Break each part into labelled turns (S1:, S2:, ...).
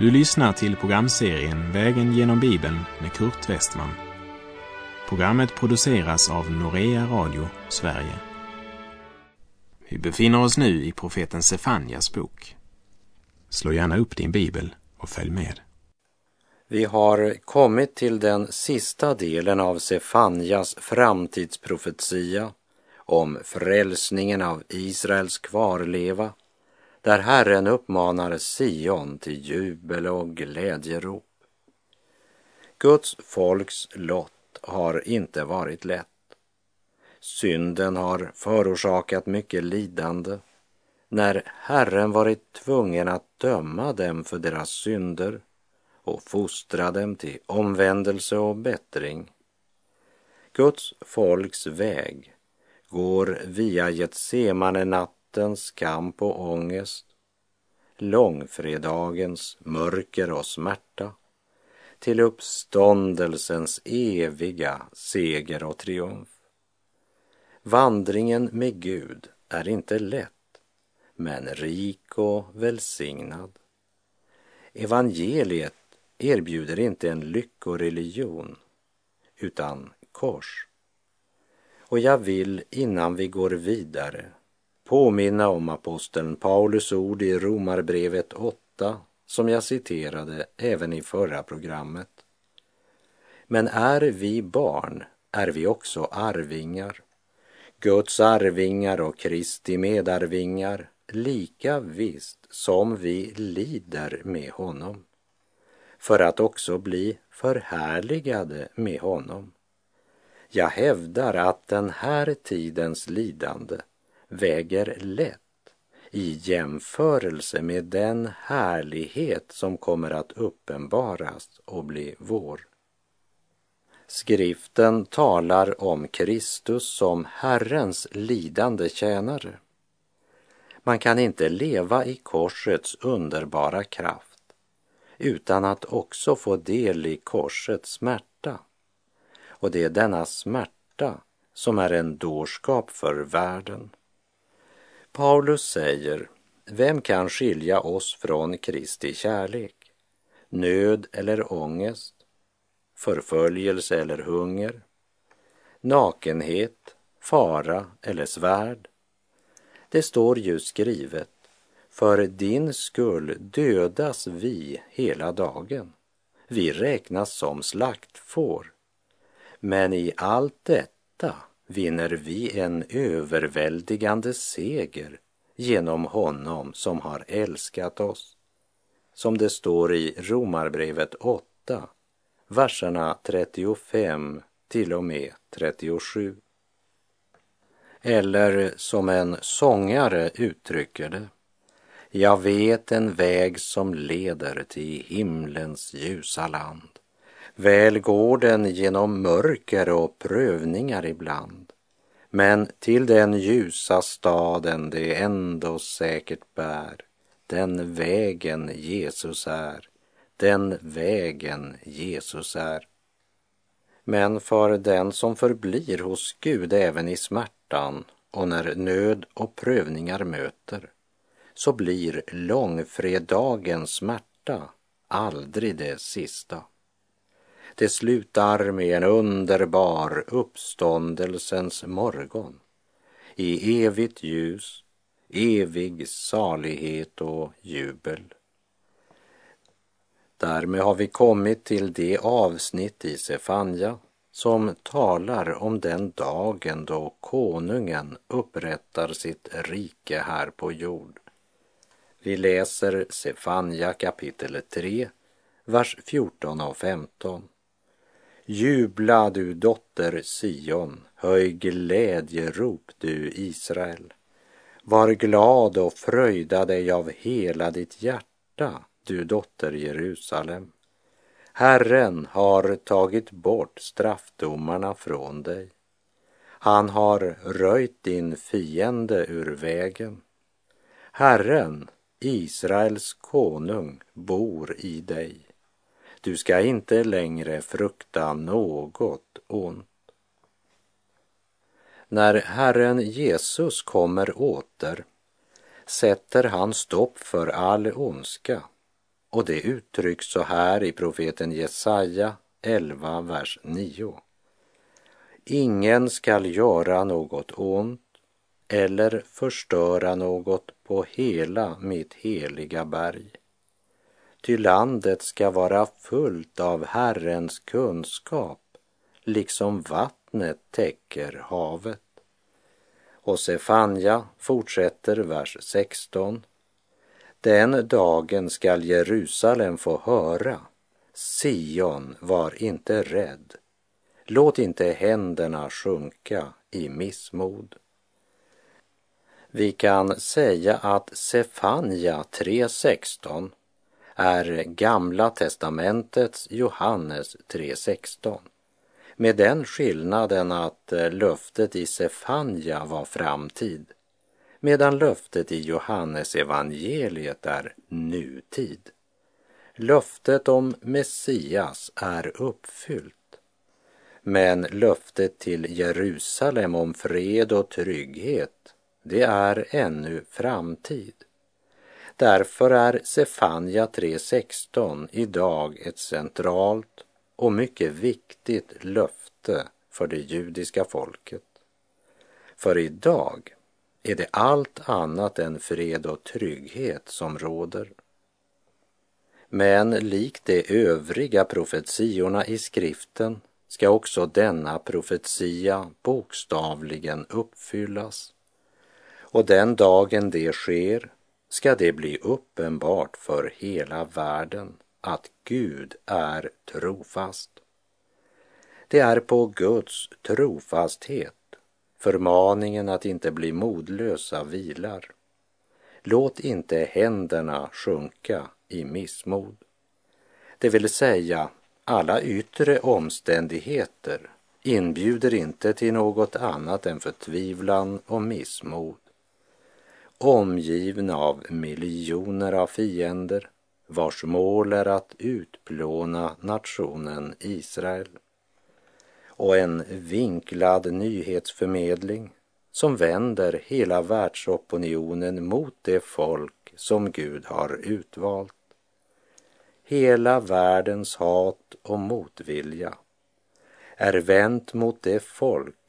S1: Du lyssnar till programserien Vägen genom Bibeln med Kurt Westman. Programmet produceras av Norea Radio Sverige. Vi befinner oss nu i profeten Sefanjas bok. Slå gärna upp din bibel och följ med.
S2: Vi har kommit till den sista delen av Sefanjas framtidsprofetia om frälsningen av Israels kvarleva där Herren uppmanar Sion till jubel och glädjerop. Guds folks lott har inte varit lätt. Synden har förorsakat mycket lidande när Herren varit tvungen att döma dem för deras synder och fostra dem till omvändelse och bättring. Guds folks väg går via Getsemane natt nattens kamp och ångest, långfredagens mörker och smärta, till uppståndelsens eviga seger och triumf. Vandringen med Gud är inte lätt, men rik och välsignad. Evangeliet erbjuder inte en lyckoreligion, utan kors. Och jag vill innan vi går vidare påminna om aposteln Paulus ord i Romarbrevet 8 som jag citerade även i förra programmet. Men är vi barn är vi också arvingar, Guds arvingar och Kristi medarvingar, lika visst som vi lider med honom, för att också bli förhärligade med honom. Jag hävdar att den här tidens lidande väger lätt i jämförelse med den härlighet som kommer att uppenbaras och bli vår. Skriften talar om Kristus som Herrens lidande tjänare. Man kan inte leva i korsets underbara kraft utan att också få del i korsets smärta. Och det är denna smärta som är en dårskap för världen. Paulus säger, vem kan skilja oss från Kristi kärlek? Nöd eller ångest? Förföljelse eller hunger? Nakenhet, fara eller svärd? Det står ju skrivet, för din skull dödas vi hela dagen. Vi räknas som slaktfår. Men i allt detta vinner vi en överväldigande seger genom honom som har älskat oss. Som det står i Romarbrevet 8, verserna 35 till och med 37. Eller som en sångare uttrycker det. Jag vet en väg som leder till himlens ljusa land. Väl går den genom mörker och prövningar ibland. Men till den ljusa staden det ändå säkert bär. Den vägen Jesus är, den vägen Jesus är. Men för den som förblir hos Gud även i smärtan och när nöd och prövningar möter, så blir långfredagens smärta aldrig det sista. Det slutar med en underbar uppståndelsens morgon i evigt ljus, evig salighet och jubel. Därmed har vi kommit till det avsnitt i Sefanja som talar om den dagen då konungen upprättar sitt rike här på jord. Vi läser Sefanja kapitel 3, vers 14 och 15. Jubla du dotter Sion, höj glädjerop du Israel. Var glad och fröjda dig av hela ditt hjärta, du dotter Jerusalem. Herren har tagit bort straffdomarna från dig. Han har röjt din fiende ur vägen. Herren, Israels konung, bor i dig. Du ska inte längre frukta något ont. När Herren Jesus kommer åter sätter han stopp för all ondska och det uttrycks så här i profeten Jesaja 11, vers 9. Ingen skall göra något ont eller förstöra något på hela mitt heliga berg. Ty landet ska vara fullt av Herrens kunskap, liksom vattnet täcker havet. Och Sefanja fortsätter vers 16. Den dagen skall Jerusalem få höra, Sion var inte rädd, låt inte händerna sjunka i missmod. Vi kan säga att Sefanja 3.16 är Gamla testamentets Johannes 3.16 med den skillnaden att eh, löftet i Sefanja var framtid medan löftet i Johannes evangeliet är nutid. Löftet om Messias är uppfyllt. Men löftet till Jerusalem om fred och trygghet, det är ännu framtid. Därför är Sefanja 3.16 idag ett centralt och mycket viktigt löfte för det judiska folket. För idag är det allt annat än fred och trygghet som råder. Men likt de övriga profetiorna i skriften ska också denna profetia bokstavligen uppfyllas. Och den dagen det sker ska det bli uppenbart för hela världen att Gud är trofast. Det är på Guds trofasthet förmaningen att inte bli modlösa vilar. Låt inte händerna sjunka i missmod. Det vill säga, alla yttre omständigheter inbjuder inte till något annat än förtvivlan och missmod. Omgivna av miljoner av fiender vars mål är att utplåna nationen Israel och en vinklad nyhetsförmedling som vänder hela världsopinionen mot det folk som Gud har utvalt. Hela världens hat och motvilja är vänt mot det folk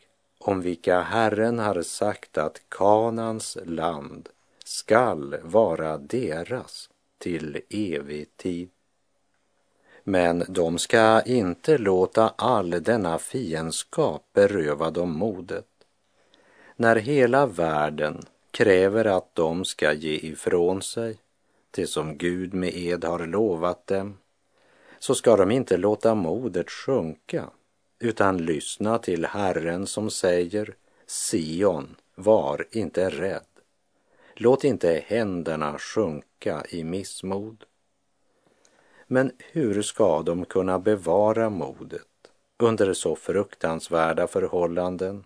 S2: om vilka Herren har sagt att Kanans land skall vara deras till evig tid. Men de ska inte låta all denna fiendskap beröva dem modet. När hela världen kräver att de ska ge ifrån sig det som Gud med ed har lovat dem, så ska de inte låta modet sjunka, utan lyssna till Herren som säger Sion, var inte rädd. Låt inte händerna sjunka i missmod. Men hur ska de kunna bevara modet under så fruktansvärda förhållanden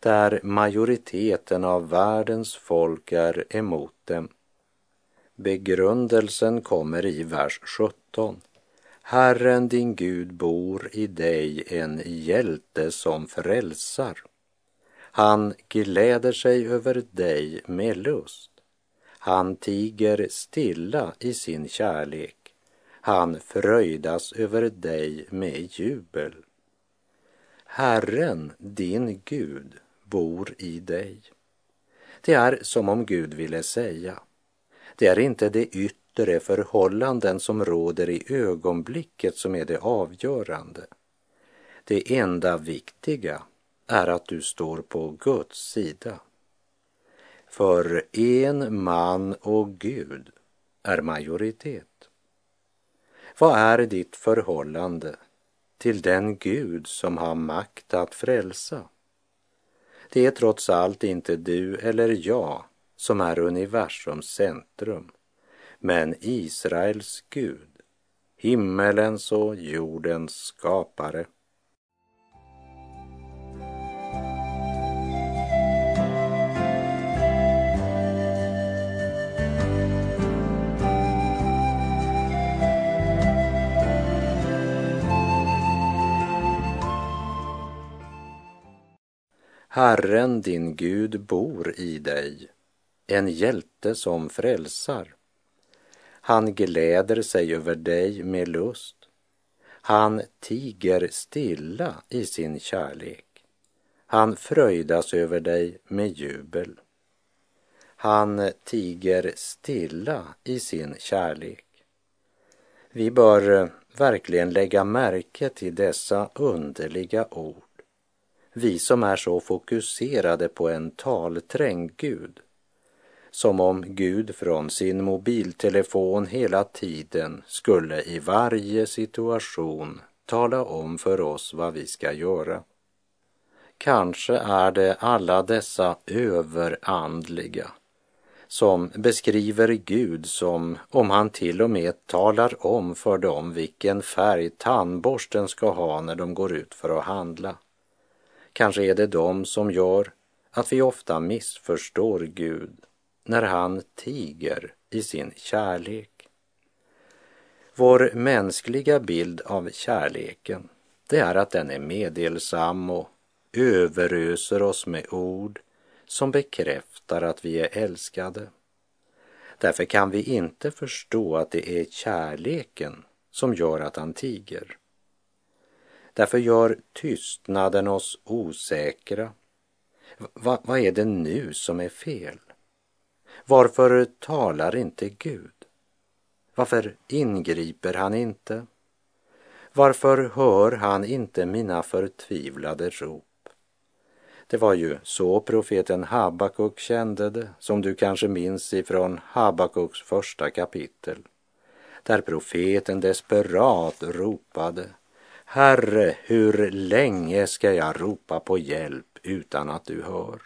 S2: där majoriteten av världens folk är emot dem? Begrundelsen kommer i vers 17. Herren din Gud bor i dig en hjälte som frälsar. Han gläder sig över dig med lust. Han tiger stilla i sin kärlek han fröjdas över dig med jubel. Herren, din Gud, bor i dig. Det är som om Gud ville säga, det är inte det yttre yttre förhållanden som råder i ögonblicket som är det avgörande. Det enda viktiga är att du står på Guds sida. För en man och Gud är majoritet. Vad är ditt förhållande till den Gud som har makt att frälsa? Det är trots allt inte du eller jag som är universums centrum, men Israels Gud, himmelens och jordens skapare. Herren din Gud bor i dig, en hjälte som frälsar. Han gläder sig över dig med lust. Han tiger stilla i sin kärlek. Han fröjdas över dig med jubel. Han tiger stilla i sin kärlek. Vi bör eh, verkligen lägga märke till dessa underliga ord. Vi som är så fokuserade på en talträngd Gud. Som om Gud från sin mobiltelefon hela tiden skulle i varje situation tala om för oss vad vi ska göra. Kanske är det alla dessa överandliga som beskriver Gud som om han till och med talar om för dem vilken färg tandborsten ska ha när de går ut för att handla. Kanske är det de som gör att vi ofta missförstår Gud när han tiger i sin kärlek. Vår mänskliga bild av kärleken, det är att den är meddelsam och överöser oss med ord som bekräftar att vi är älskade. Därför kan vi inte förstå att det är kärleken som gör att han tiger. Därför gör tystnaden oss osäkra. Va, vad är det nu som är fel? Varför talar inte Gud? Varför ingriper han inte? Varför hör han inte mina förtvivlade rop? Det var ju så profeten Habakuk kände det, som du kanske minns ifrån Habakuks första kapitel, där profeten desperat ropade Herre, hur länge ska jag ropa på hjälp utan att du hör?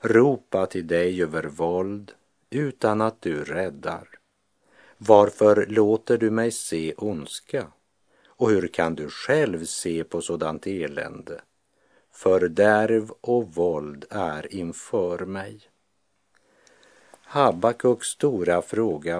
S2: Ropa till dig över våld utan att du räddar. Varför låter du mig se ondska? Och hur kan du själv se på sådant elände? Fördärv och våld är inför mig. Habakuks stora fråga